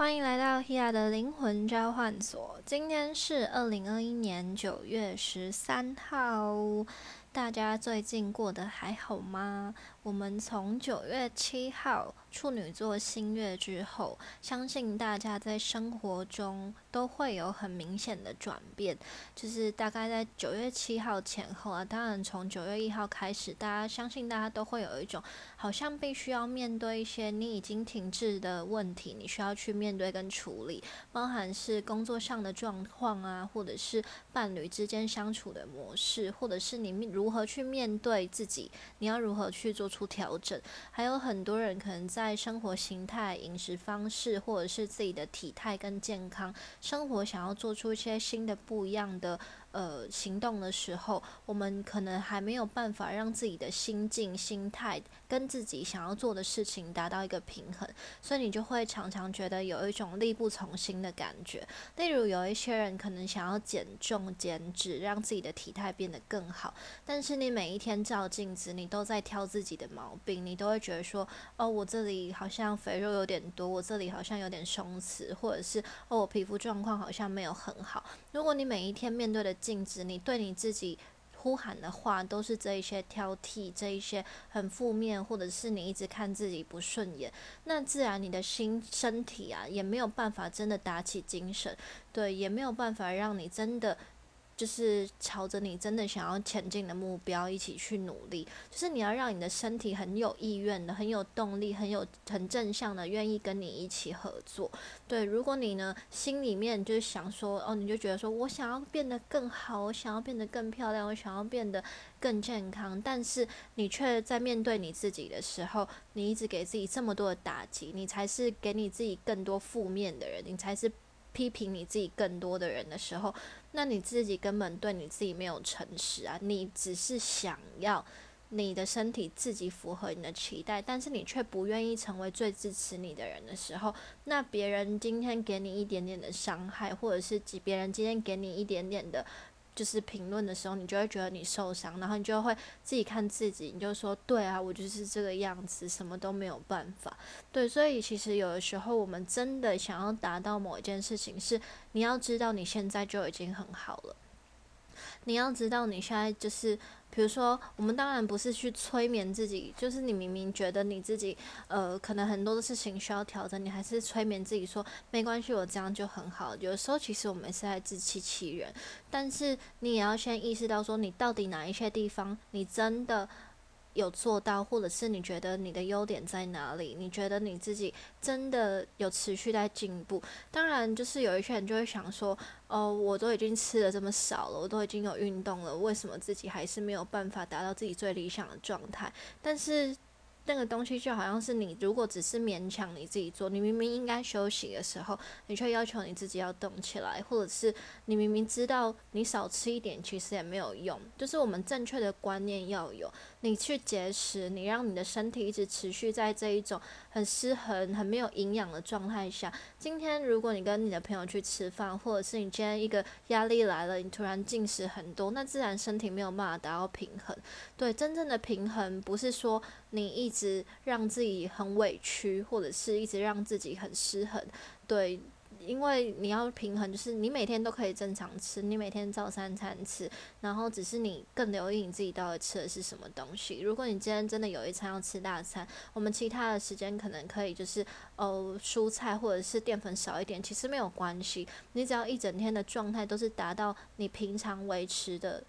欢迎来到 Hia 的灵魂召唤所。今天是二零二一年九月十三号，大家最近过得还好吗？我们从九月七号处女座新月之后，相信大家在生活中都会有很明显的转变。就是大概在九月七号前后啊，当然从九月一号开始，大家相信大家都会有一种好像必须要面对一些你已经停滞的问题，你需要去面对跟处理，包含是工作上的状况啊，或者是伴侣之间相处的模式，或者是你如如何去面对自己，你要如何去做。出调整，还有很多人可能在生活形态、饮食方式，或者是自己的体态跟健康生活，想要做出一些新的不一样的。呃，行动的时候，我们可能还没有办法让自己的心境、心态跟自己想要做的事情达到一个平衡，所以你就会常常觉得有一种力不从心的感觉。例如，有一些人可能想要减重、减脂，让自己的体态变得更好，但是你每一天照镜子，你都在挑自己的毛病，你都会觉得说：“哦，我这里好像肥肉有点多，我这里好像有点松弛，或者是哦，我皮肤状况好像没有很好。”如果你每一天面对的镜子，你对你自己呼喊的话都是这一些挑剔，这一些很负面，或者是你一直看自己不顺眼，那自然你的心身体啊也没有办法真的打起精神，对，也没有办法让你真的。就是朝着你真的想要前进的目标一起去努力，就是你要让你的身体很有意愿的、很有动力、很有很正向的，愿意跟你一起合作。对，如果你呢心里面就是想说，哦，你就觉得说我想要变得更好，我想要变得更漂亮，我想要变得更健康，但是你却在面对你自己的时候，你一直给自己这么多的打击，你才是给你自己更多负面的人，你才是。批评你自己更多的人的时候，那你自己根本对你自己没有诚实啊！你只是想要你的身体自己符合你的期待，但是你却不愿意成为最支持你的人的时候，那别人今天给你一点点的伤害，或者是别人今天给你一点点的。就是评论的时候，你就会觉得你受伤，然后你就会自己看自己，你就说对啊，我就是这个样子，什么都没有办法。对，所以其实有的时候，我们真的想要达到某一件事情，是你要知道你现在就已经很好了，你要知道你现在就是。比如说，我们当然不是去催眠自己，就是你明明觉得你自己，呃，可能很多的事情需要调整，你还是催眠自己说没关系，我这样就很好。有时候其实我们是在自欺欺人，但是你也要先意识到说，你到底哪一些地方你真的。有做到，或者是你觉得你的优点在哪里？你觉得你自己真的有持续在进步？当然，就是有一些人就会想说：“哦，我都已经吃的这么少了，我都已经有运动了，为什么自己还是没有办法达到自己最理想的状态？”但是。那个东西就好像是你，如果只是勉强你自己做，你明明应该休息的时候，你却要求你自己要动起来，或者是你明明知道你少吃一点其实也没有用。就是我们正确的观念要有，你去节食，你让你的身体一直持续在这一种很失衡、很没有营养的状态下。今天如果你跟你的朋友去吃饭，或者是你今天一个压力来了，你突然进食很多，那自然身体没有办法达到平衡。对，真正的平衡不是说你一直让自己很委屈，或者是一直让自己很失衡，对，因为你要平衡，就是你每天都可以正常吃，你每天照三餐吃，然后只是你更留意你自己到底吃的是什么东西。如果你今天真的有一餐要吃大餐，我们其他的时间可能可以就是哦蔬菜或者是淀粉少一点，其实没有关系，你只要一整天的状态都是达到你平常维持的。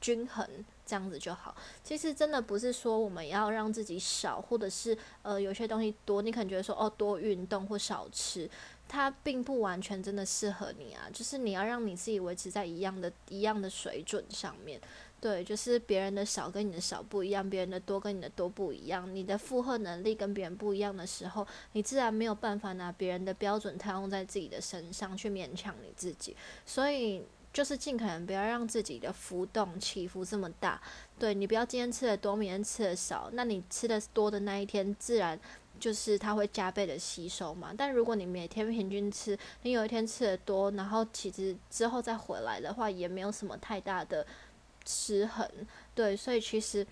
均衡这样子就好。其实真的不是说我们要让自己少，或者是呃有些东西多，你可能觉得说哦多运动或少吃，它并不完全真的适合你啊。就是你要让你自己维持在一样的一样的水准上面。对，就是别人的少跟你的少不一样，别人的多跟你的多不一样。你的负荷能力跟别人不一样的时候，你自然没有办法拿别人的标准套用在自己的身上去勉强你自己。所以。就是尽可能不要让自己的浮动起伏这么大，对你不要今天吃的多，明天吃的少，那你吃的多的那一天，自然就是它会加倍的吸收嘛。但如果你每天平均吃，你有一天吃的多，然后其实之后再回来的话，也没有什么太大的失衡，对，所以其实。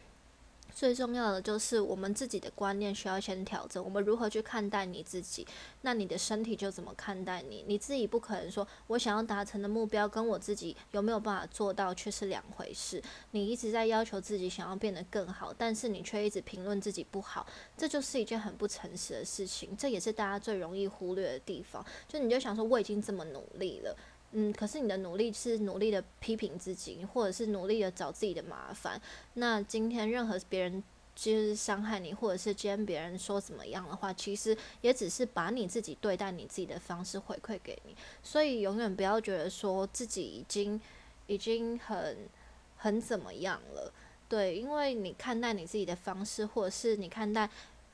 最重要的就是我们自己的观念需要先调整。我们如何去看待你自己，那你的身体就怎么看待你。你自己不可能说，我想要达成的目标跟我自己有没有办法做到却是两回事。你一直在要求自己想要变得更好，但是你却一直评论自己不好，这就是一件很不诚实的事情。这也是大家最容易忽略的地方。就你就想说，我已经这么努力了。嗯，可是你的努力是努力的批评自己，或者是努力的找自己的麻烦。那今天任何别人就是伤害你，或者是今天别人说怎么样的话，其实也只是把你自己对待你自己的方式回馈给你。所以永远不要觉得说自己已经已经很很怎么样了，对，因为你看待你自己的方式，或者是你看待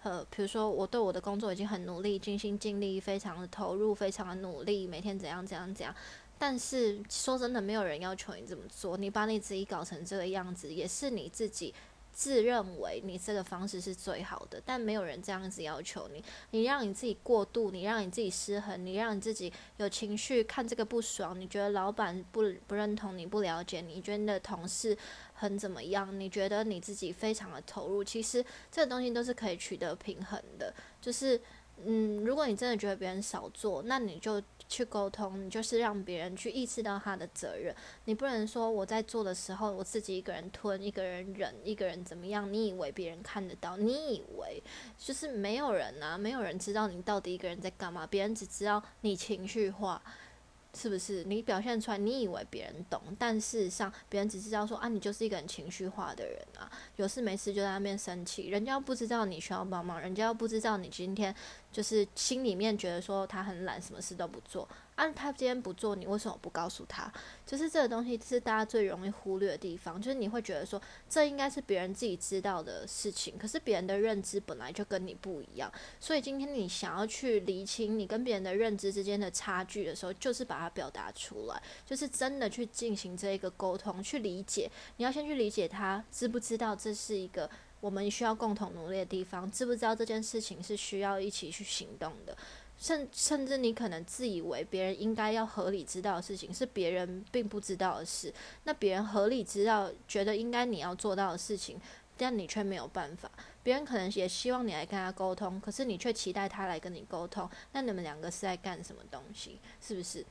呃，比如说我对我的工作已经很努力、尽心尽力、非常的投入、非常的努力，每天怎样怎样怎样。但是说真的，没有人要求你这么做。你把你自己搞成这个样子，也是你自己自认为你这个方式是最好的。但没有人这样子要求你。你让你自己过度，你让你自己失衡，你让你自己有情绪，看这个不爽。你觉得老板不不认同你，不了解你，觉得你的同事很怎么样？你觉得你自己非常的投入。其实这个东西都是可以取得平衡的。就是，嗯，如果你真的觉得别人少做，那你就。去沟通，你就是让别人去意识到他的责任。你不能说我在做的时候，我自己一个人吞，一个人忍，一个人怎么样？你以为别人看得到？你以为就是没有人啊？没有人知道你到底一个人在干嘛？别人只知道你情绪化。是不是你表现出来，你以为别人懂，但事实上别人只知道说啊，你就是一个很情绪化的人啊，有事没事就在那边生气，人家不知道你需要帮忙，人家又不知道你今天就是心里面觉得说他很懒，什么事都不做。啊，他今天不做，你为什么不告诉他？就是这个东西是大家最容易忽略的地方。就是你会觉得说，这应该是别人自己知道的事情，可是别人的认知本来就跟你不一样。所以今天你想要去厘清你跟别人的认知之间的差距的时候，就是把它表达出来，就是真的去进行这一个沟通，去理解。你要先去理解他知不知道这是一个我们需要共同努力的地方，知不知道这件事情是需要一起去行动的。甚甚至你可能自以为别人应该要合理知道的事情，是别人并不知道的事。那别人合理知道，觉得应该你要做到的事情，但你却没有办法。别人可能也希望你来跟他沟通，可是你却期待他来跟你沟通。那你们两个是在干什么东西？是不是？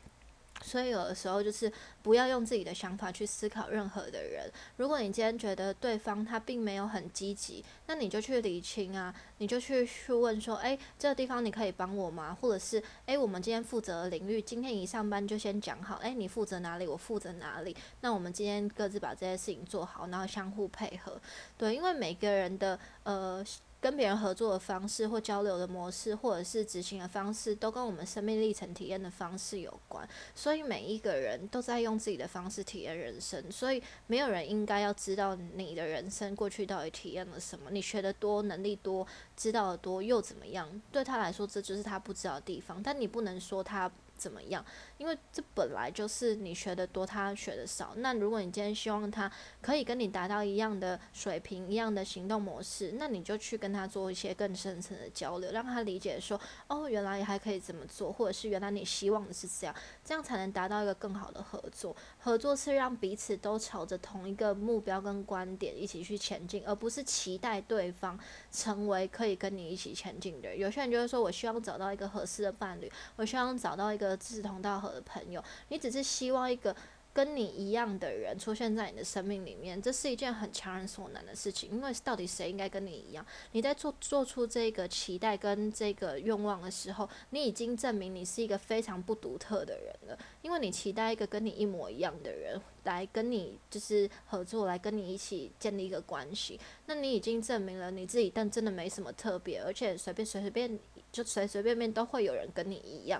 所以有的时候就是不要用自己的想法去思考任何的人。如果你今天觉得对方他并没有很积极，那你就去理清啊，你就去去问说，诶，这个地方你可以帮我吗？或者是，诶，我们今天负责的领域，今天一上班就先讲好，诶，你负责哪里，我负责哪里，那我们今天各自把这些事情做好，然后相互配合。对，因为每个人的呃。跟别人合作的方式，或交流的模式，或者是执行的方式，都跟我们生命历程体验的方式有关。所以每一个人都在用自己的方式体验人生，所以没有人应该要知道你的人生过去到底体验了什么。你学的多，能力多，知道的多又怎么样？对他来说，这就是他不知道的地方。但你不能说他。怎么样？因为这本来就是你学的多，他学的少。那如果你今天希望他可以跟你达到一样的水平、一样的行动模式，那你就去跟他做一些更深层的交流，让他理解说，哦，原来还可以这么做，或者是原来你希望的是这样，这样才能达到一个更好的合作。合作是让彼此都朝着同一个目标跟观点一起去前进，而不是期待对方成为可以跟你一起前进的人。有些人就是说我希望找到一个合适的伴侣，我希望找到一个。志同道合的朋友，你只是希望一个跟你一样的人出现在你的生命里面，这是一件很强人所难的事情。因为到底谁应该跟你一样？你在做做出这个期待跟这个愿望的时候，你已经证明你是一个非常不独特的人了。因为你期待一个跟你一模一样的人来跟你就是合作，来跟你一起建立一个关系，那你已经证明了你自己，但真的没什么特别，而且随便随随便就随随便便都会有人跟你一样。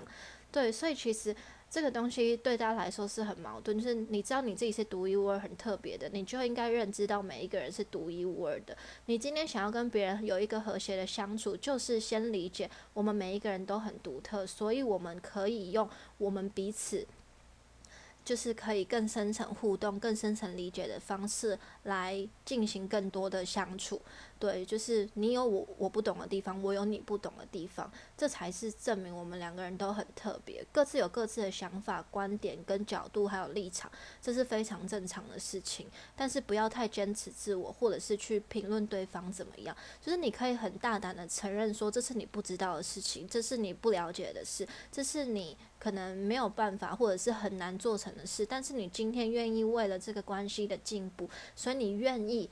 对，所以其实这个东西对大家来说是很矛盾，就是你知道你自己是独一无二、很特别的，你就应该认知到每一个人是独一无二的。你今天想要跟别人有一个和谐的相处，就是先理解我们每一个人都很独特，所以我们可以用我们彼此。就是可以更深层互动、更深层理解的方式来进行更多的相处，对，就是你有我我不懂的地方，我有你不懂的地方，这才是证明我们两个人都很特别，各自有各自的想法、观点跟角度，还有立场，这是非常正常的事情。但是不要太坚持自我，或者是去评论对方怎么样。就是你可以很大胆的承认说，这是你不知道的事情，这是你不了解的事，这是你可能没有办法或者是很难做成的事。但是你今天愿意为了这个关系的进步，所以你愿意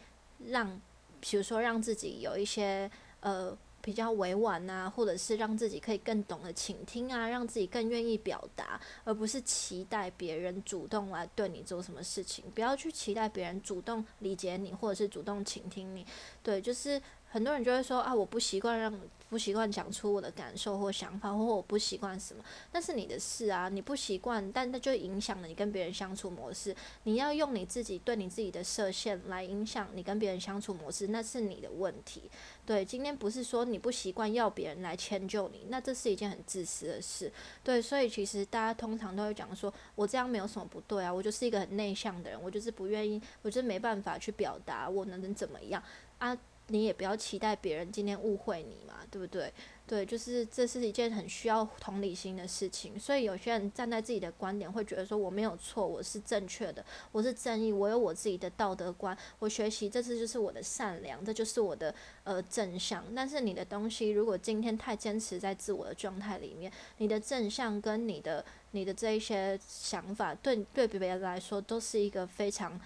让。比如说，让自己有一些呃比较委婉啊，或者是让自己可以更懂得倾听啊，让自己更愿意表达，而不是期待别人主动来对你做什么事情。不要去期待别人主动理解你，或者是主动倾听你。对，就是很多人就会说啊，我不习惯让。不习惯讲出我的感受或想法，或我不习惯什么，那是你的事啊。你不习惯，但那就影响了你跟别人相处模式。你要用你自己对你自己的设限来影响你跟别人相处模式，那是你的问题。对，今天不是说你不习惯要别人来迁就你，那这是一件很自私的事。对，所以其实大家通常都会讲说，我这样没有什么不对啊，我就是一个很内向的人，我就是不愿意，我就是没办法去表达，我能能怎么样啊？你也不要期待别人今天误会你嘛，对不对？对，就是这是一件很需要同理心的事情。所以有些人站在自己的观点，会觉得说我没有错，我是正确的，我是正义，我有我自己的道德观，我学习这次就是我的善良，这就是我的呃正向。但是你的东西如果今天太坚持在自我的状态里面，你的正向跟你的你的这一些想法，对对别人来说都是一个非常。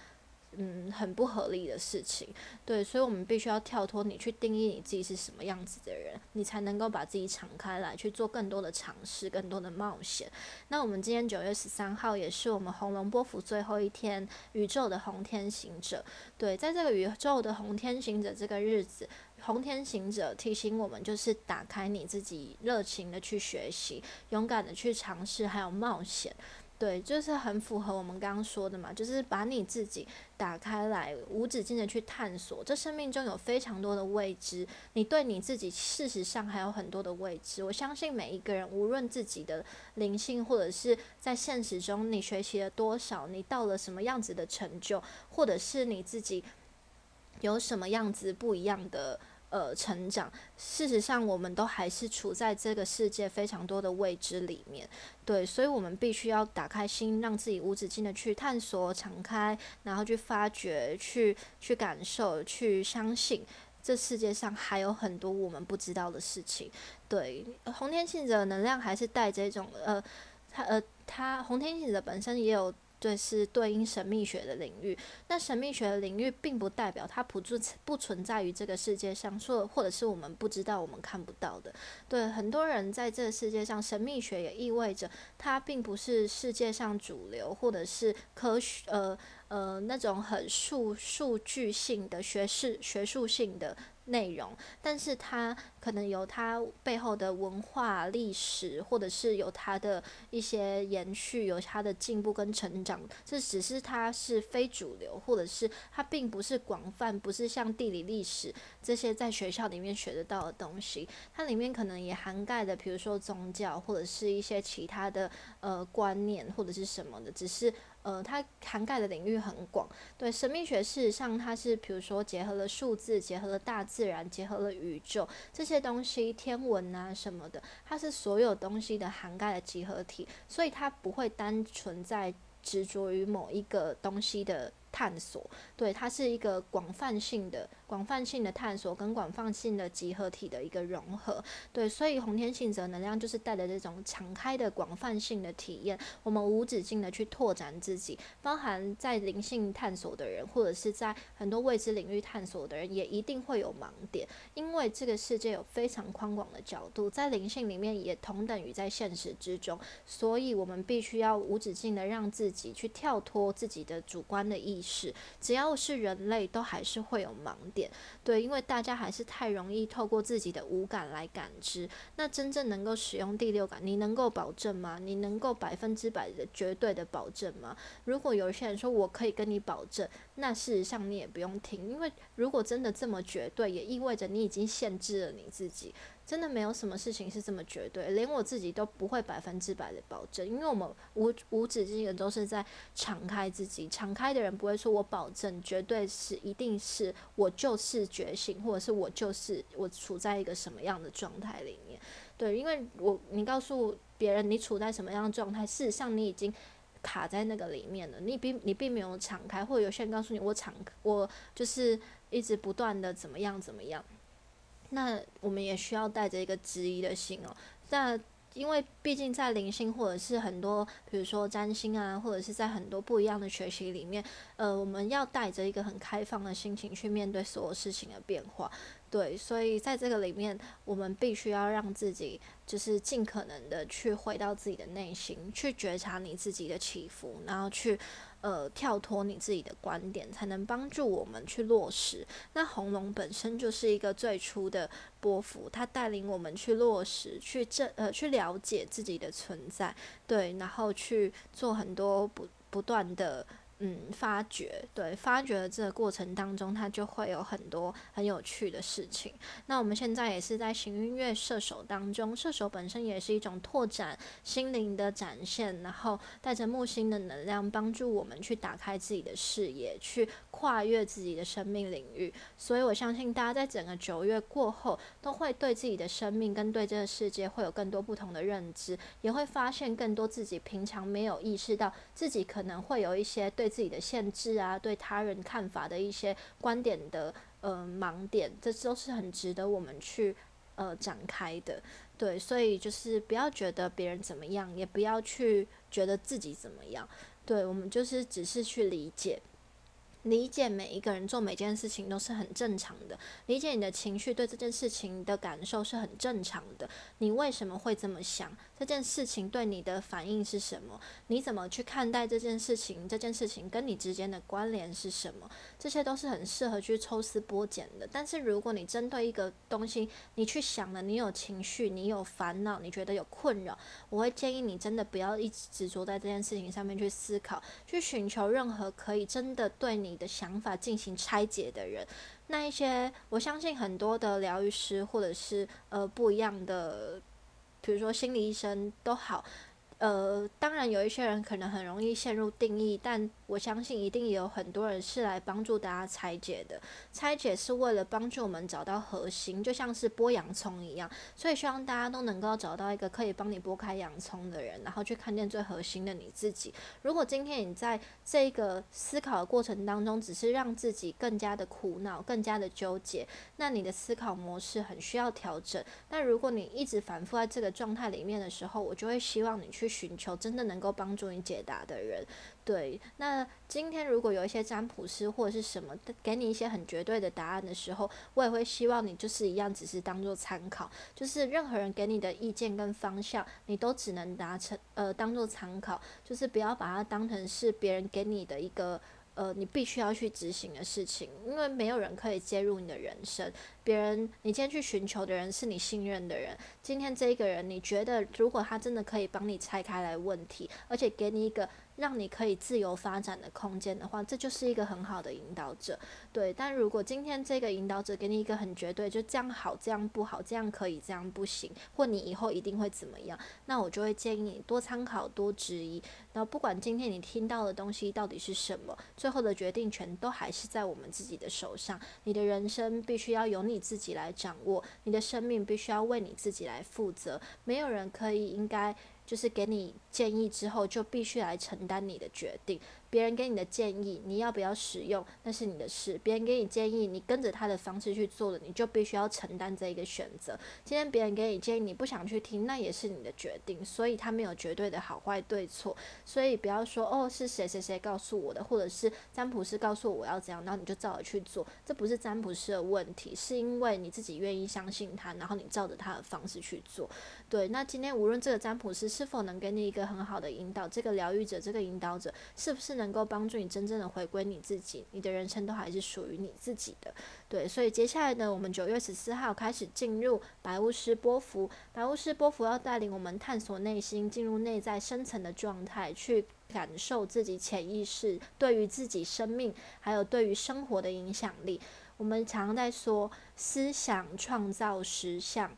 嗯，很不合理的事情，对，所以我们必须要跳脱你去定义你自己是什么样子的人，你才能够把自己敞开来去做更多的尝试，更多的冒险。那我们今天九月十三号也是我们红龙波幅最后一天，宇宙的红天行者，对，在这个宇宙的红天行者这个日子，红天行者提醒我们，就是打开你自己，热情的去学习，勇敢的去尝试，还有冒险。对，就是很符合我们刚刚说的嘛，就是把你自己打开来，无止境的去探索。这生命中有非常多的未知，你对你自己事实上还有很多的未知。我相信每一个人，无论自己的灵性，或者是在现实中你学习了多少，你到了什么样子的成就，或者是你自己有什么样子不一样的。呃，成长。事实上，我们都还是处在这个世界非常多的未知里面，对，所以我们必须要打开心，让自己无止境的去探索、敞开，然后去发掘、去去感受、去相信，这世界上还有很多我们不知道的事情。对，红天行者能量还是带这种呃，它呃，它红天行者本身也有。对，是对应神秘学的领域。那神秘学的领域并不代表它不存不存在于这个世界上，说或者是我们不知道、我们看不到的。对，很多人在这个世界上，神秘学也意味着它并不是世界上主流，或者是科学呃呃那种很数数据性的学士学术性的。内容，但是它可能有它背后的文化历史，或者是有它的一些延续，有它的进步跟成长。这只是它是非主流，或者是它并不是广泛，不是像地理历史这些在学校里面学得到的东西。它里面可能也涵盖的，比如说宗教，或者是一些其他的呃观念，或者是什么的，只是。呃，它涵盖的领域很广。对神秘学，事实上它是，比如说结合了数字，结合了大自然，结合了宇宙这些东西，天文啊什么的，它是所有东西的涵盖的集合体，所以它不会单纯在执着于某一个东西的。探索，对，它是一个广泛性的、广泛性的探索跟广泛性的集合体的一个融合，对，所以红天性则能量就是带着这种敞开的广泛性的体验，我们无止境的去拓展自己，包含在灵性探索的人，或者是在很多未知领域探索的人，也一定会有盲点，因为这个世界有非常宽广的角度，在灵性里面也同等于在现实之中，所以我们必须要无止境的让自己去跳脱自己的主观的意。是，只要是人类，都还是会有盲点，对，因为大家还是太容易透过自己的五感来感知。那真正能够使用第六感，你能够保证吗？你能够百分之百的绝对的保证吗？如果有些人说我可以跟你保证，那事实上你也不用听，因为如果真的这么绝对，也意味着你已经限制了你自己。真的没有什么事情是这么绝对，连我自己都不会百分之百的保证，因为我们无无止境的都是在敞开自己，敞开的人不会说我保证绝对是一定是我就是觉醒，或者是我就是我处在一个什么样的状态里面。对，因为我你告诉别人你处在什么样的状态，事实上你已经卡在那个里面了，你并你并没有敞开，或者有些人告诉你我敞，我就是一直不断的怎么样怎么样，那我们也需要带着一个质疑的心哦。那因为毕竟在灵性或者是很多，比如说占星啊，或者是在很多不一样的学习里面，呃，我们要带着一个很开放的心情去面对所有事情的变化。对，所以在这个里面，我们必须要让自己就是尽可能的去回到自己的内心，去觉察你自己的起伏，然后去呃跳脱你自己的观点，才能帮助我们去落实。那红龙本身就是一个最初的波幅，它带领我们去落实，去正呃去了解自己的存在，对，然后去做很多不不断的。嗯，发掘对，发掘的这个过程当中，它就会有很多很有趣的事情。那我们现在也是在行运月射手当中，射手本身也是一种拓展心灵的展现，然后带着木星的能量，帮助我们去打开自己的视野，去跨越自己的生命领域。所以我相信大家在整个九月过后，都会对自己的生命跟对这个世界会有更多不同的认知，也会发现更多自己平常没有意识到自己可能会有一些对。自己的限制啊，对他人看法的一些观点的呃盲点，这都是很值得我们去呃展开的。对，所以就是不要觉得别人怎么样，也不要去觉得自己怎么样。对我们就是只是去理解。理解每一个人做每件事情都是很正常的，理解你的情绪对这件事情的感受是很正常的。你为什么会这么想？这件事情对你的反应是什么？你怎么去看待这件事情？这件事情跟你之间的关联是什么？这些都是很适合去抽丝剥茧的。但是如果你针对一个东西，你去想了，你有情绪，你有烦恼，你觉得有困扰，我会建议你真的不要一直执着在这件事情上面去思考，去寻求任何可以真的对你。你的想法进行拆解的人，那一些我相信很多的疗愈师或者是呃不一样的，比如说心理医生都好。呃，当然有一些人可能很容易陷入定义，但我相信一定也有很多人是来帮助大家拆解的。拆解是为了帮助我们找到核心，就像是剥洋葱一样。所以希望大家都能够找到一个可以帮你剥开洋葱的人，然后去看见最核心的你自己。如果今天你在这个思考的过程当中，只是让自己更加的苦恼、更加的纠结，那你的思考模式很需要调整。那如果你一直反复在这个状态里面的时候，我就会希望你去。寻求真的能够帮助你解答的人，对。那今天如果有一些占卜师或者是什么给你一些很绝对的答案的时候，我也会希望你就是一样，只是当做参考。就是任何人给你的意见跟方向，你都只能达成呃当做参考，就是不要把它当成是别人给你的一个。呃，你必须要去执行的事情，因为没有人可以介入你的人生。别人，你今天去寻求的人是你信任的人。今天这一个人，你觉得如果他真的可以帮你拆开来问题，而且给你一个。让你可以自由发展的空间的话，这就是一个很好的引导者，对。但如果今天这个引导者给你一个很绝对，就这样好，这样不好，这样可以，这样不行，或你以后一定会怎么样，那我就会建议你多参考，多质疑。然后不管今天你听到的东西到底是什么，最后的决定权都还是在我们自己的手上。你的人生必须要由你自己来掌握，你的生命必须要为你自己来负责，没有人可以应该。就是给你建议之后，就必须来承担你的决定。别人给你的建议，你要不要使用，那是你的事。别人给你建议，你跟着他的方式去做了，你就必须要承担这一个选择。今天别人给你建议，你不想去听，那也是你的决定。所以他没有绝对的好坏对错。所以不要说哦是谁谁谁告诉我的，或者是占卜师告诉我要怎样，然后你就照着去做。这不是占卜师的问题，是因为你自己愿意相信他，然后你照着他的方式去做。对，那今天无论这个占卜师是否能给你一个很好的引导，这个疗愈者，这个引导者是不是？能够帮助你真正的回归你自己，你的人生都还是属于你自己的。对，所以接下来呢，我们九月十四号开始进入白巫师波幅，白巫师波幅要带领我们探索内心，进入内在深层的状态，去感受自己潜意识对于自己生命还有对于生活的影响力。我们常常在说，思想创造实相。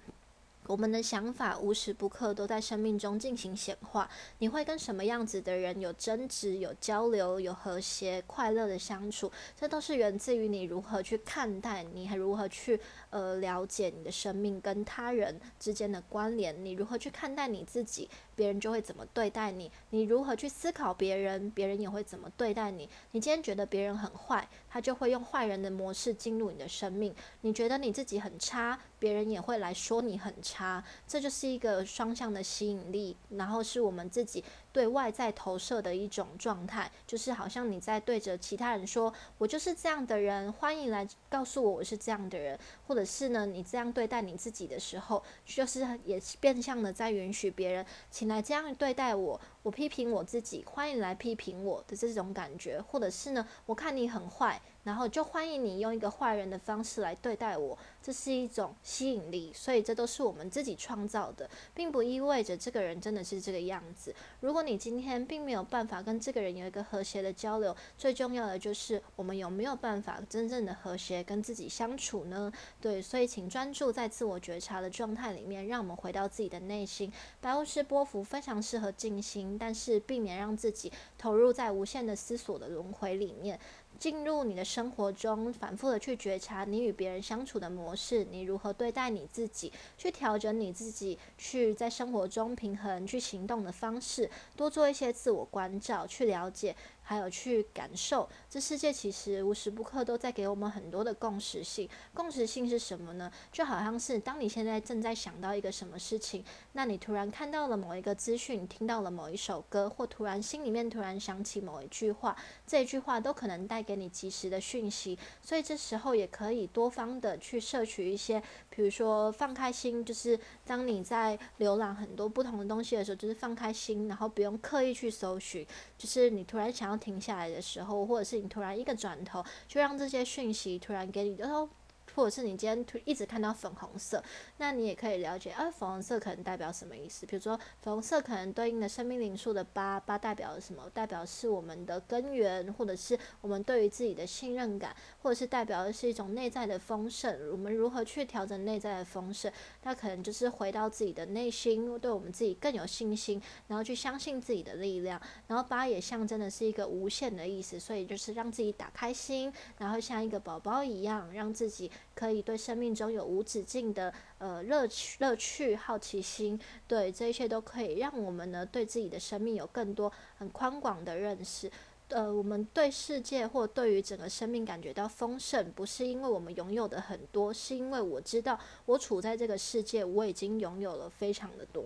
我们的想法无时不刻都在生命中进行显化。你会跟什么样子的人有争执、有交流、有和谐、快乐的相处？这都是源自于你如何去看待，你还如何去呃了解你的生命跟他人之间的关联？你如何去看待你自己，别人就会怎么对待你？你如何去思考别人，别人也会怎么对待你？你今天觉得别人很坏，他就会用坏人的模式进入你的生命。你觉得你自己很差，别人也会来说你很差。这就是一个双向的吸引力，然后是我们自己对外在投射的一种状态，就是好像你在对着其他人说：“我就是这样的人，欢迎来告诉我我是这样的人。”或者是呢，你这样对待你自己的时候，就是也是变相的在允许别人，请来这样对待我。我批评我自己，欢迎来批评我的这种感觉，或者是呢，我看你很坏。然后就欢迎你用一个坏人的方式来对待我，这是一种吸引力，所以这都是我们自己创造的，并不意味着这个人真的是这个样子。如果你今天并没有办法跟这个人有一个和谐的交流，最重要的就是我们有没有办法真正的和谐跟自己相处呢？对，所以请专注在自我觉察的状态里面，让我们回到自己的内心。白巫师波幅非常适合静心，但是避免让自己投入在无限的思索的轮回里面。进入你的生活中，反复的去觉察你与别人相处的模式，你如何对待你自己，去调整你自己，去在生活中平衡去行动的方式，多做一些自我关照，去了解。还有去感受，这世界其实无时不刻都在给我们很多的共识性。共识性是什么呢？就好像是当你现在正在想到一个什么事情，那你突然看到了某一个资讯，听到了某一首歌，或突然心里面突然想起某一句话，这一句话都可能带给你及时的讯息。所以这时候也可以多方的去摄取一些，比如说放开心，就是当你在浏览很多不同的东西的时候，就是放开心，然后不用刻意去搜寻，就是你突然想要。停下来的时候，或者是你突然一个转头，就让这些讯息突然给你，然后。或者是你今天一直看到粉红色，那你也可以了解，啊，粉红色可能代表什么意思？比如说，粉红色可能对应的生命灵数的八，八代表什么？代表是我们的根源，或者是我们对于自己的信任感，或者是代表的是一种内在的丰盛。我们如何去调整内在的丰盛？那可能就是回到自己的内心，对我们自己更有信心，然后去相信自己的力量。然后八也象征的是一个无限的意思，所以就是让自己打开心，然后像一个宝宝一样，让自己。可以对生命中有无止境的呃乐趣、乐趣、好奇心，对这一切都可以让我们呢对自己的生命有更多很宽广的认识。呃，我们对世界或对于整个生命感觉到丰盛，不是因为我们拥有的很多，是因为我知道我处在这个世界，我已经拥有了非常的多。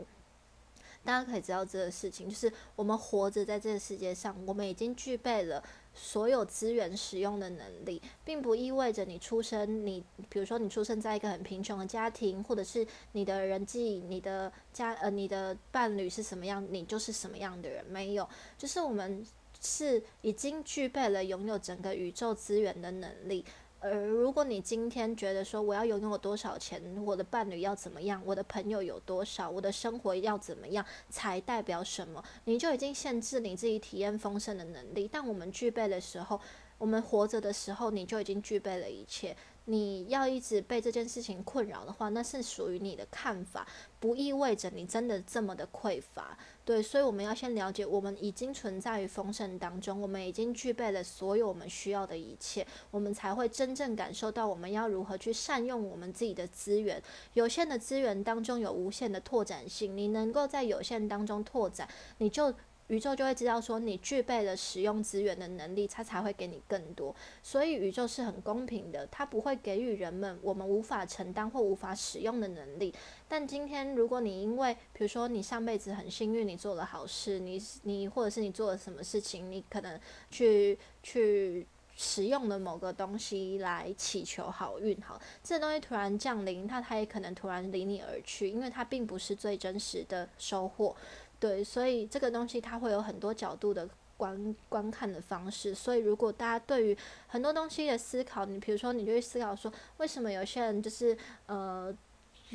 大家可以知道这个事情，就是我们活着在这个世界上，我们已经具备了。所有资源使用的能力，并不意味着你出生，你比如说你出生在一个很贫穷的家庭，或者是你的人际、你的家呃、你的伴侣是什么样，你就是什么样的人。没有，就是我们是已经具备了拥有整个宇宙资源的能力。而如果你今天觉得说我要拥有多少钱，我的伴侣要怎么样，我的朋友有多少，我的生活要怎么样才代表什么，你就已经限制你自己体验丰盛的能力。但我们具备的时候，我们活着的时候，你就已经具备了一切。你要一直被这件事情困扰的话，那是属于你的看法，不意味着你真的这么的匮乏。对，所以我们要先了解，我们已经存在于丰盛当中，我们已经具备了所有我们需要的一切，我们才会真正感受到我们要如何去善用我们自己的资源。有限的资源当中有无限的拓展性，你能够在有限当中拓展，你就。宇宙就会知道说你具备了使用资源的能力，它才会给你更多。所以宇宙是很公平的，它不会给予人们我们无法承担或无法使用的能力。但今天如果你因为，比如说你上辈子很幸运，你做了好事，你你或者是你做了什么事情，你可能去去使用了某个东西来祈求好运，好，这东西突然降临，它它也可能突然离你而去，因为它并不是最真实的收获。对，所以这个东西它会有很多角度的观观看的方式。所以如果大家对于很多东西的思考，你比如说你就会思考说，为什么有些人就是呃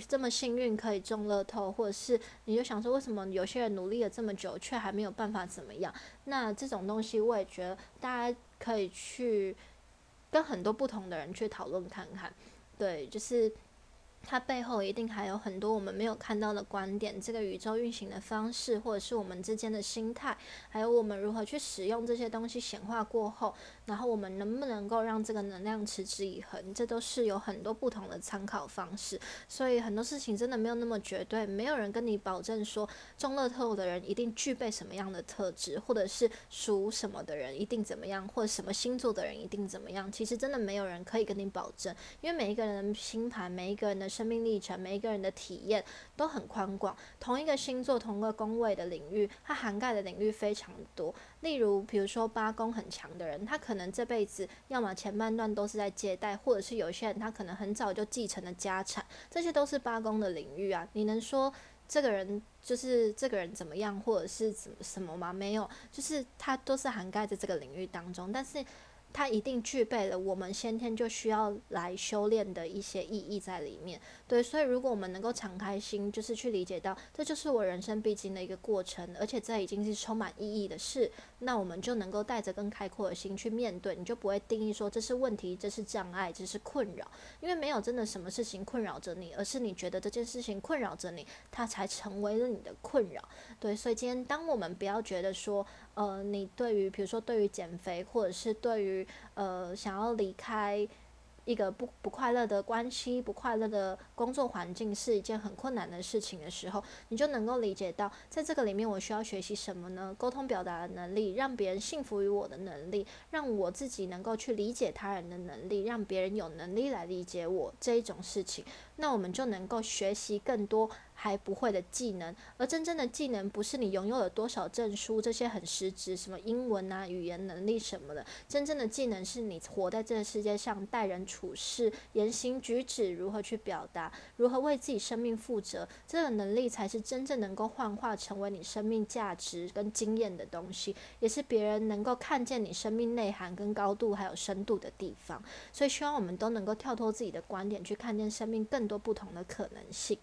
这么幸运可以中乐透，或者是你就想说，为什么有些人努力了这么久却还没有办法怎么样？那这种东西我也觉得大家可以去跟很多不同的人去讨论看看。对，就是它背后一定还有很多我们没有看到的观点，这个宇宙运行的方式，或者是我们之间的心态，还有我们如何去使用这些东西显化过后，然后我们能不能够让这个能量持之以恒，这都是有很多不同的参考方式。所以很多事情真的没有那么绝对，没有人跟你保证说中乐透的人一定具备什么样的特质，或者是属什么的人一定怎么样，或者什么星座的人一定怎么样。其实真的没有人可以跟你保证，因为每一个人的星盘，每一个人的。生命历程，每一个人的体验都很宽广。同一个星座、同一个宫位的领域，它涵盖的领域非常多。例如，比如说八宫很强的人，他可能这辈子要么前半段都是在接待，或者是有些人他可能很早就继承了家产，这些都是八宫的领域啊。你能说这个人就是这个人怎么样，或者是怎么什么吗？没有，就是他都是涵盖在这个领域当中，但是。它一定具备了我们先天就需要来修炼的一些意义在里面，对，所以如果我们能够敞开心，就是去理解到这就是我人生必经的一个过程，而且这已经是充满意义的事，那我们就能够带着更开阔的心去面对，你就不会定义说这是问题，这是障碍，这是困扰，因为没有真的什么事情困扰着你，而是你觉得这件事情困扰着你，它才成为了你的困扰，对，所以今天当我们不要觉得说。呃，你对于比如说对于减肥，或者是对于呃想要离开一个不不快乐的关系、不快乐的工作环境是一件很困难的事情的时候，你就能够理解到，在这个里面我需要学习什么呢？沟通表达的能力，让别人信服于我的能力，让我自己能够去理解他人的能力，让别人有能力来理解我这一种事情，那我们就能够学习更多。还不会的技能，而真正的技能不是你拥有了多少证书这些很实质，什么英文啊、语言能力什么的。真正的技能是你活在这个世界上，待人处事、言行举止如何去表达，如何为自己生命负责，这个能力才是真正能够幻化成为你生命价值跟经验的东西，也是别人能够看见你生命内涵跟高度还有深度的地方。所以希望我们都能够跳脱自己的观点，去看见生命更多不同的可能性。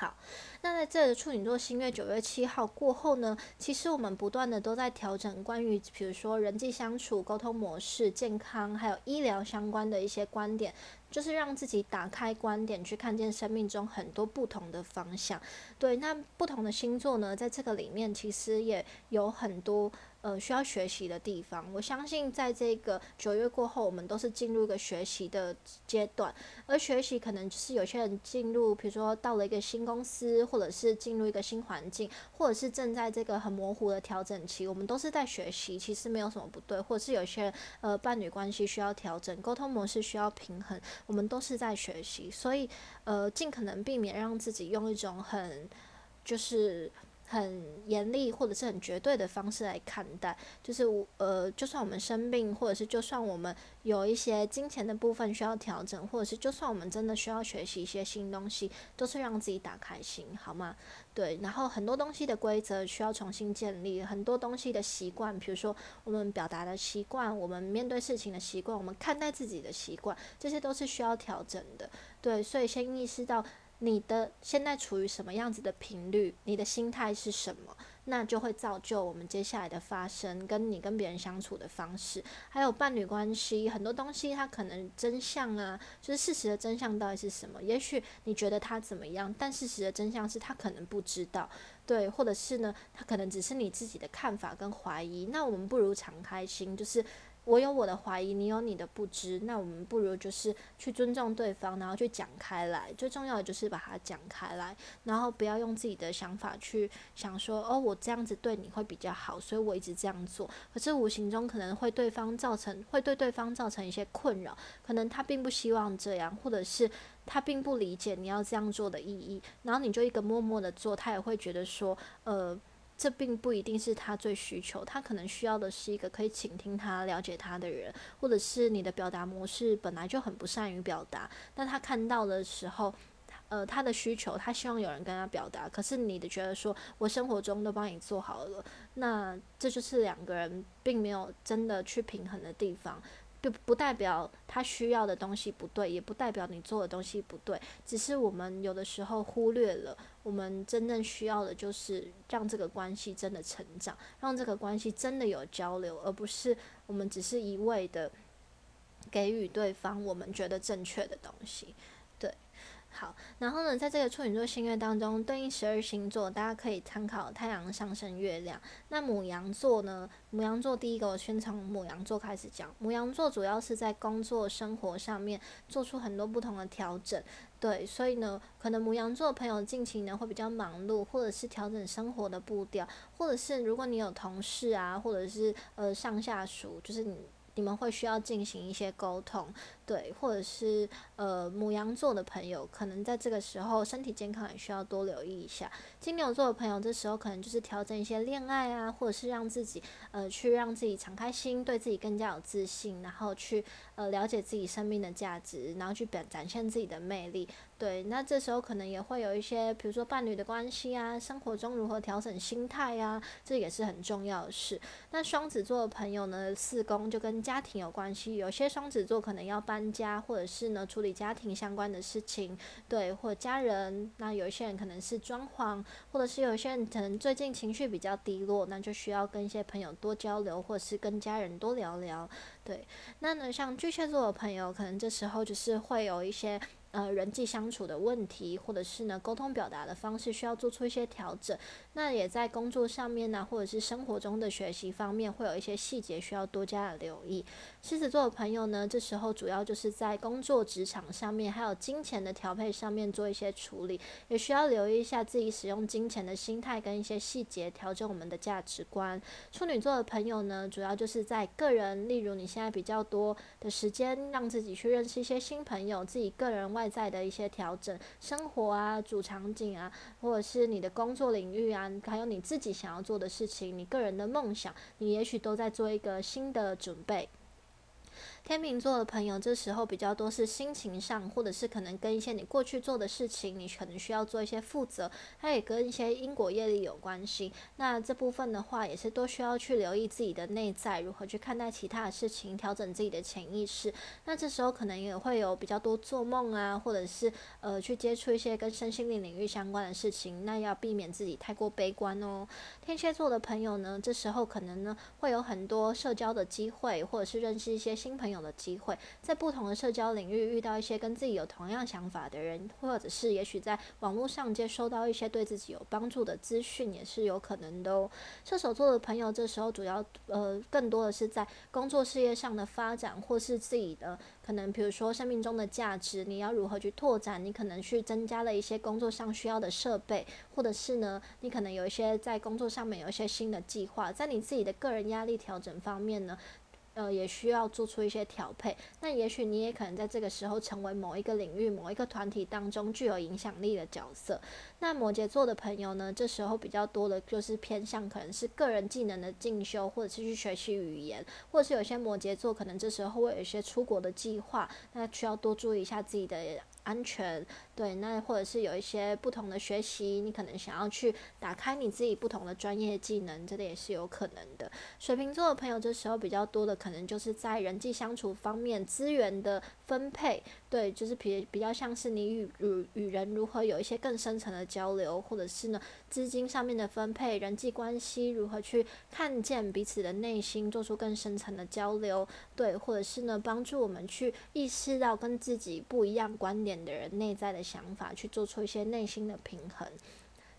好，那在这处女座新月九月七号过后呢，其实我们不断的都在调整关于，比如说人际相处、沟通模式、健康，还有医疗相关的一些观点，就是让自己打开观点，去看见生命中很多不同的方向。对，那不同的星座呢，在这个里面其实也有很多。呃，需要学习的地方，我相信在这个九月过后，我们都是进入一个学习的阶段。而学习可能就是有些人进入，比如说到了一个新公司，或者是进入一个新环境，或者是正在这个很模糊的调整期，我们都是在学习，其实没有什么不对。或者是有些人呃伴侣关系需要调整，沟通模式需要平衡，我们都是在学习。所以呃，尽可能避免让自己用一种很就是。很严厉或者是很绝对的方式来看待，就是我呃，就算我们生病，或者是就算我们有一些金钱的部分需要调整，或者是就算我们真的需要学习一些新东西，都是让自己打开心，好吗？对，然后很多东西的规则需要重新建立，很多东西的习惯，比如说我们表达的习惯，我们面对事情的习惯，我们看待自己的习惯，这些都是需要调整的。对，所以先意识到。你的现在处于什么样子的频率？你的心态是什么？那就会造就我们接下来的发生，跟你跟别人相处的方式，还有伴侣关系，很多东西它可能真相啊，就是事实的真相到底是什么？也许你觉得他怎么样，但事实的真相是他可能不知道，对，或者是呢，他可能只是你自己的看法跟怀疑。那我们不如敞开心，就是。我有我的怀疑，你有你的不知，那我们不如就是去尊重对方，然后去讲开来。最重要的就是把它讲开来，然后不要用自己的想法去想说，哦，我这样子对你会比较好，所以我一直这样做。可是无形中可能会对方造成，会对对方造成一些困扰。可能他并不希望这样，或者是他并不理解你要这样做的意义。然后你就一个默默的做，他也会觉得说，呃。这并不一定是他最需求，他可能需要的是一个可以倾听他、了解他的人，或者是你的表达模式本来就很不善于表达，但他看到的时候，呃，他的需求，他希望有人跟他表达，可是你的觉得说我生活中都帮你做好了，那这就是两个人并没有真的去平衡的地方。不不代表他需要的东西不对，也不代表你做的东西不对，只是我们有的时候忽略了，我们真正需要的就是让这个关系真的成长，让这个关系真的有交流，而不是我们只是一味的给予对方我们觉得正确的东西。好，然后呢，在这个处女座星月当中，对应十二星座，大家可以参考太阳、上升、月亮。那母羊座呢？母羊座第一个，我先从母羊座开始讲。母羊座主要是在工作、生活上面做出很多不同的调整，对，所以呢，可能母羊座的朋友近期呢会比较忙碌，或者是调整生活的步调，或者是如果你有同事啊，或者是呃上下属，就是你。你们会需要进行一些沟通，对，或者是呃母羊座的朋友，可能在这个时候身体健康也需要多留意一下。金牛座的朋友，这时候可能就是调整一些恋爱啊，或者是让自己呃去让自己敞开心，对自己更加有自信，然后去呃了解自己生命的价值，然后去表展现自己的魅力。对，那这时候可能也会有一些，比如说伴侣的关系啊，生活中如何调整心态啊，这也是很重要的事。那双子座的朋友呢，四宫就跟家庭有关系，有些双子座可能要搬搬家，或者是呢处理家庭相关的事情，对，或家人。那有一些人可能是装潢，或者是有些人可能最近情绪比较低落，那就需要跟一些朋友多交流，或者是跟家人多聊聊。对，那呢像巨蟹座的朋友，可能这时候就是会有一些。呃，人际相处的问题，或者是呢，沟通表达的方式需要做出一些调整。那也在工作上面呢，或者是生活中的学习方面，会有一些细节需要多加的留意。狮子座的朋友呢，这时候主要就是在工作职场上面，还有金钱的调配上面做一些处理，也需要留意一下自己使用金钱的心态跟一些细节，调整我们的价值观。处女座的朋友呢，主要就是在个人，例如你现在比较多的时间，让自己去认识一些新朋友，自己个人外。外在的一些调整，生活啊，主场景啊，或者是你的工作领域啊，还有你自己想要做的事情，你个人的梦想，你也许都在做一个新的准备。天秤座的朋友，这时候比较多是心情上，或者是可能跟一些你过去做的事情，你可能需要做一些负责，它也跟一些因果业力有关系。那这部分的话，也是都需要去留意自己的内在，如何去看待其他的事情，调整自己的潜意识。那这时候可能也会有比较多做梦啊，或者是呃去接触一些跟身心灵领域相关的事情，那要避免自己太过悲观哦。天蝎座的朋友呢，这时候可能呢会有很多社交的机会，或者是认识一些新朋友。的机会，在不同的社交领域遇到一些跟自己有同样想法的人，或者是也许在网络上接收到一些对自己有帮助的资讯，也是有可能的哦。射手座的朋友，这时候主要呃更多的是在工作事业上的发展，或是自己的可能，比如说生命中的价值，你要如何去拓展？你可能去增加了一些工作上需要的设备，或者是呢，你可能有一些在工作上面有一些新的计划，在你自己的个人压力调整方面呢？呃，也需要做出一些调配。那也许你也可能在这个时候成为某一个领域、某一个团体当中具有影响力的角色。那摩羯座的朋友呢，这时候比较多的就是偏向可能是个人技能的进修，或者是去学习语言，或者是有些摩羯座可能这时候会有一些出国的计划，那需要多注意一下自己的。安全对，那或者是有一些不同的学习，你可能想要去打开你自己不同的专业技能，这个也是有可能的。水瓶座的朋友这时候比较多的，可能就是在人际相处方面，资源的分配，对，就是比比较像是你与与与人如何有一些更深层的交流，或者是呢资金上面的分配，人际关系如何去看见彼此的内心，做出更深层的交流，对，或者是呢帮助我们去意识到跟自己不一样观点。的人内在的想法，去做出一些内心的平衡。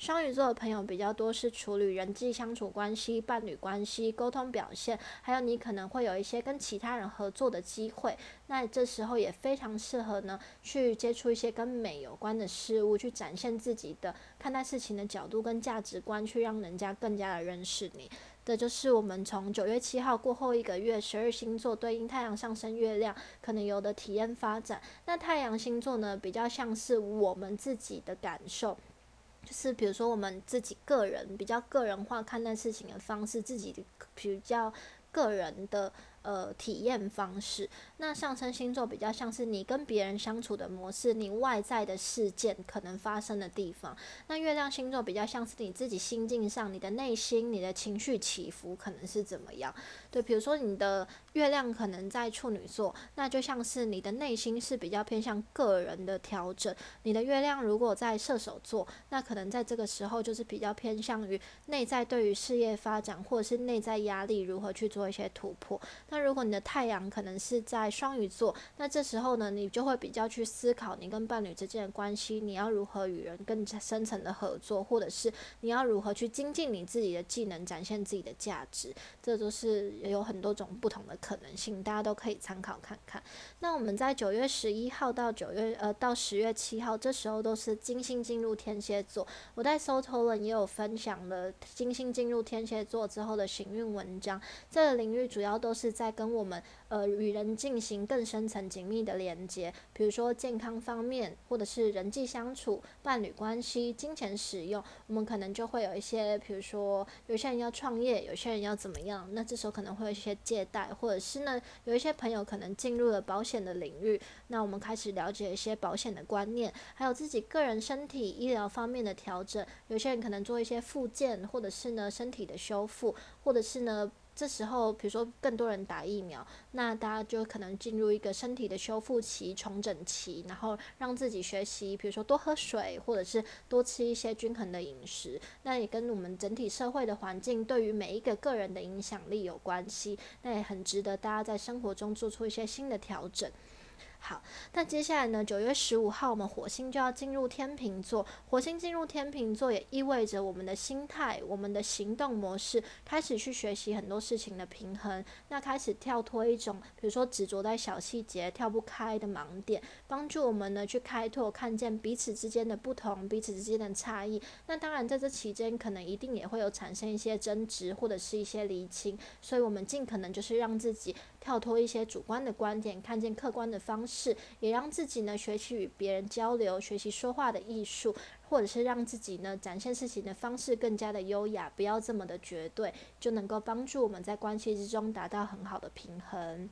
双鱼座的朋友比较多是处理人际相处关系、伴侣关系、沟通表现，还有你可能会有一些跟其他人合作的机会。那这时候也非常适合呢，去接触一些跟美有关的事物，去展现自己的看待事情的角度跟价值观，去让人家更加的认识你。这就是我们从九月七号过后一个月，十二星座对应太阳上升月亮可能有的体验发展。那太阳星座呢，比较像是我们自己的感受，就是比如说我们自己个人比较个人化看待事情的方式，自己比较个人的。呃，体验方式。那上升星座比较像是你跟别人相处的模式，你外在的事件可能发生的地方。那月亮星座比较像是你自己心境上，你的内心，你的情绪起伏可能是怎么样？对，比如说你的月亮可能在处女座，那就像是你的内心是比较偏向个人的调整。你的月亮如果在射手座，那可能在这个时候就是比较偏向于内在对于事业发展，或者是内在压力如何去做一些突破。那如果你的太阳可能是在双鱼座，那这时候呢，你就会比较去思考你跟伴侣之间的关系，你要如何与人更深层的合作，或者是你要如何去精进你自己的技能，展现自己的价值，这都是也有很多种不同的可能性，大家都可以参考看看。那我们在九月十一号到九月呃到十月七号，这时候都是金星进入天蝎座。我在 s o t o l n 也有分享了金星进入天蝎座之后的行运文章，这个领域主要都是在跟我们呃与人进行更深层紧密的连接，比如说健康方面，或者是人际相处、伴侣关系、金钱使用，我们可能就会有一些，比如说有些人要创业，有些人要怎么样，那这时候可能会有一些借贷，或者是呢有一些朋友可能进入了保险的领域，那我们开始了解一些保险的观念，还有自己个人身体医疗方面的调整，有些人可能做一些复健，或者是呢身体的修复，或者是呢。这时候，比如说更多人打疫苗，那大家就可能进入一个身体的修复期、重整期，然后让自己学习，比如说多喝水，或者是多吃一些均衡的饮食。那也跟我们整体社会的环境对于每一个个人的影响力有关系，那也很值得大家在生活中做出一些新的调整。好，那接下来呢？九月十五号，我们火星就要进入天秤座。火星进入天秤座，也意味着我们的心态、我们的行动模式开始去学习很多事情的平衡。那开始跳脱一种，比如说执着在小细节、跳不开的盲点，帮助我们呢去开拓、看见彼此之间的不同、彼此之间的差异。那当然，在这期间，可能一定也会有产生一些争执或者是一些厘清。所以我们尽可能就是让自己跳脱一些主观的观点，看见客观的方式。也让自己呢学习与别人交流，学习说话的艺术，或者是让自己呢展现事情的方式更加的优雅，不要这么的绝对，就能够帮助我们在关系之中达到很好的平衡。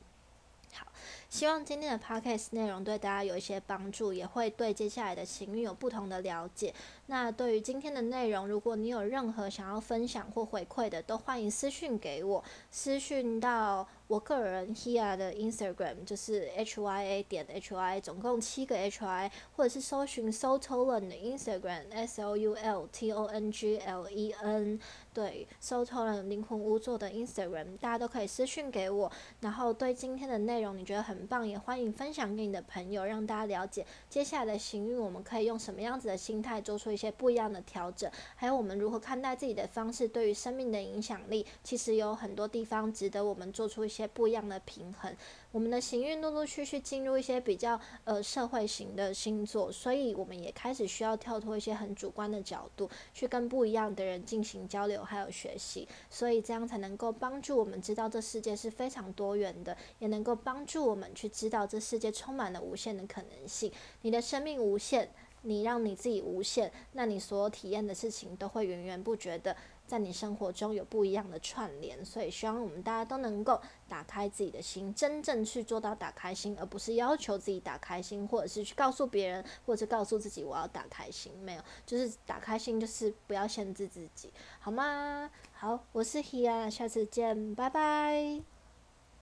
好，希望今天的 podcast 内容对大家有一些帮助，也会对接下来的情运有不同的了解。那对于今天的内容，如果你有任何想要分享或回馈的，都欢迎私讯给我，私讯到。我个人 Hia 的 Instagram 就是 H Y A 点 H Y，总共七个 H Y，或者是搜寻 Soultolen 的 Instagram S O U L T O N G L E N，对 s o u l t o l e n 灵魂屋座的 Instagram，大家都可以私讯给我。然后对今天的内容你觉得很棒，也欢迎分享给你的朋友，让大家了解接下来的行运，我们可以用什么样子的心态做出一些不一样的调整，还有我们如何看待自己的方式对于生命的影响力，其实有很多地方值得我们做出一些。些不一样的平衡，我们的行运陆陆续续进入一些比较呃社会型的星座，所以我们也开始需要跳脱一些很主观的角度，去跟不一样的人进行交流还有学习，所以这样才能够帮助我们知道这世界是非常多元的，也能够帮助我们去知道这世界充满了无限的可能性。你的生命无限，你让你自己无限，那你所有体验的事情都会源源不绝的。在你生活中有不一样的串联，所以希望我们大家都能够打开自己的心，真正去做到打开心，而不是要求自己打开心，或者是去告诉别人，或者告诉自己我要打开心。没有，就是打开心，就是不要限制自己，好吗？好，我是 Hia，下次见，拜拜。